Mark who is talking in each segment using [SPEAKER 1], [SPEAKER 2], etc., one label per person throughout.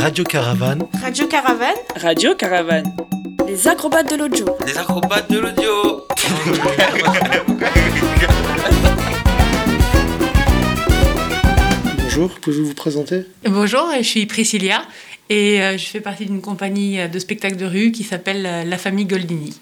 [SPEAKER 1] Radio Caravane.
[SPEAKER 2] Radio Caravane.
[SPEAKER 3] Radio Caravane.
[SPEAKER 2] Les acrobates de l'audio.
[SPEAKER 4] Les acrobates de l'audio.
[SPEAKER 1] Bonjour, pouvez-vous vous présenter?
[SPEAKER 5] Bonjour, je suis Priscilla et euh, je fais partie d'une compagnie de spectacle de rue qui s'appelle euh, La Famille Goldini.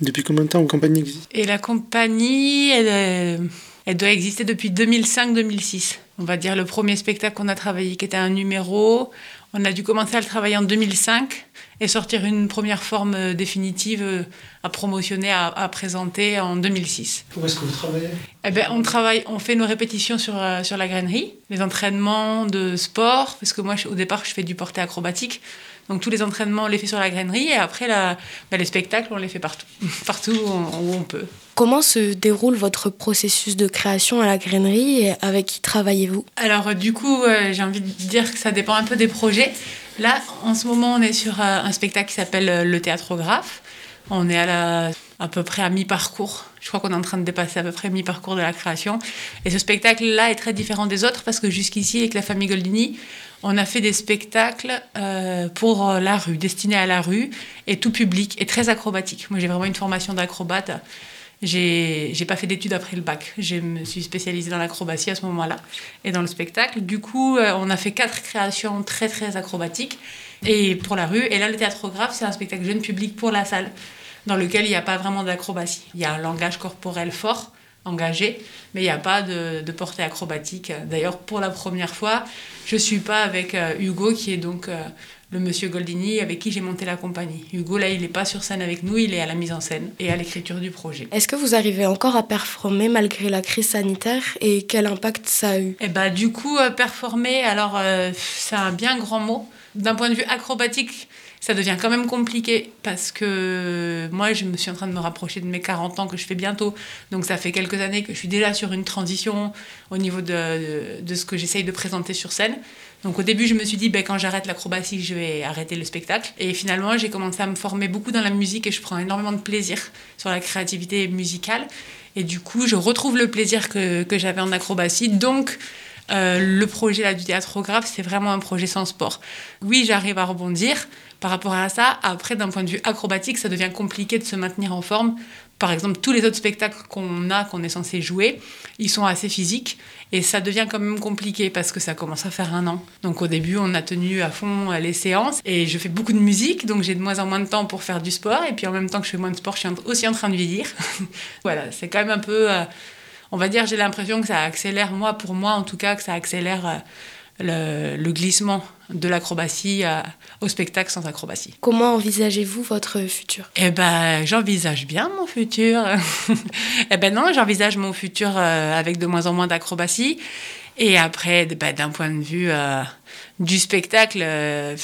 [SPEAKER 1] Depuis combien de temps une compagnie existe?
[SPEAKER 5] Et la compagnie, elle, euh, elle doit exister depuis 2005-2006. On va dire le premier spectacle qu'on a travaillé qui était un numéro. On a dû commencer à le travailler en 2005 et sortir une première forme euh, définitive euh, à promotionner, à, à présenter en 2006.
[SPEAKER 1] Où est-ce que vous travaillez?
[SPEAKER 5] Eh ben, on travaille, on fait nos répétitions sur, euh, sur la grainerie, les entraînements de sport, parce que moi, au départ, je fais du porté acrobatique. Donc tous les entraînements, on les fait sur la grainerie et après, la, ben, les spectacles, on les fait partout, partout où on, peut.
[SPEAKER 6] Comment se déroule votre processus de création à la grainerie et avec qui travaillez-vous?
[SPEAKER 5] Alors du coup, euh, j'ai envie de dire que ça dépend un peu des projets. Là, en ce moment, on est sur euh, un spectacle qui s'appelle euh, Le Théâtrographe. On est à, la, à peu près à mi-parcours. Je crois qu'on est en train de dépasser à peu près mi-parcours de la création. Et ce spectacle-là est très différent des autres parce que jusqu'ici, avec la famille Goldini, on a fait des spectacles euh, pour euh, la rue, destinés à la rue et tout public et très acrobatique. Moi, j'ai vraiment une formation d'acrobate. J'ai pas fait d'études après le bac. Je me suis spécialisée dans l'acrobatie à ce moment-là et dans le spectacle. Du coup, euh, on a fait quatre créations très très acrobatiques et pour la rue. Et là, le théâtrographe, c'est un spectacle jeune public pour la salle, dans lequel il n'y a pas vraiment d'acrobatie. Il y a un langage corporel fort, engagé, mais il n'y a pas de, de portée acrobatique. D'ailleurs, pour la première fois, je suis pas avec euh, Hugo, qui est donc euh, le monsieur Goldini avec qui j'ai monté la compagnie. Hugo, là, il n'est pas sur scène avec nous, il est à la mise en scène et à l'écriture du projet.
[SPEAKER 6] Est-ce que vous arrivez encore à performer malgré la crise sanitaire et quel impact ça a eu?
[SPEAKER 5] Et bah du coup, euh, performer, alors euh, c'est un bien grand mot. D'un point de vue acrobatique, ça devient quand même compliqué parce que moi, je me suis en train de me rapprocher de mes 40 ans que je fais bientôt. Donc ça fait quelques années que je suis déjà sur une transition au niveau de, de, ce que j'essaye de présenter sur scène. Donc au début, je me suis dit, ben, quand j'arrête l'acrobatie, je vais arrêter le spectacle. Et finalement, j'ai commencé à me former beaucoup dans la musique et je prends énormément de plaisir sur la créativité musicale. Et du coup, je retrouve le plaisir que, que j'avais en acrobatie. Donc, euh, le projet là, du théâtrographe, c'est vraiment un projet sans sport. Oui, j'arrive à rebondir par rapport à ça. Après, d'un point de vue acrobatique, ça devient compliqué de se maintenir en forme. Par exemple, tous les autres spectacles qu'on a, qu'on est censé jouer, ils sont assez physiques. Et ça devient quand même compliqué parce que ça commence à faire un an. Donc au début, on a tenu à fond les séances. Et je fais beaucoup de musique, donc j'ai de moins en moins de temps pour faire du sport. Et puis en même temps que je fais moins de sport, je suis aussi en train de vieillir. voilà, c'est quand même un peu... euh, on va dire, j'ai l'impression que ça accélère, moi, pour moi en tout cas, que ça accélère euh, le, le glissement de l'acrobatie euh, au spectacle sans acrobatie.
[SPEAKER 6] Comment envisagez-vous votre futur?
[SPEAKER 5] Eh ben, j'envisage bien mon futur. eh ben non, j'envisage mon futur euh, avec de moins en moins d'acrobatie. Et après, ben, d'un point de vue euh, du spectacle, euh,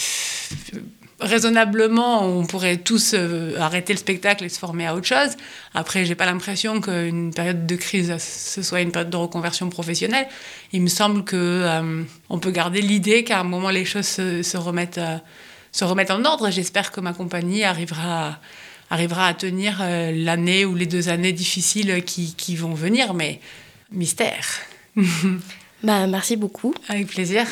[SPEAKER 5] raisonnablement, on pourrait tous euh, arrêter le spectacle et se former à autre chose. Après, j'ai pas l'impression qu'une période de crise, ce soit une période de reconversion professionnelle. Il me semble que euh, on peut garder l'idée qu'à un moment les choses se, se remettent, euh, se remettent en ordre. J'espère que ma compagnie arrivera, arrivera à tenir euh, l'année ou les deux années difficiles qui, qui vont venir, mais mystère.
[SPEAKER 6] Bah, merci beaucoup.
[SPEAKER 5] Avec plaisir.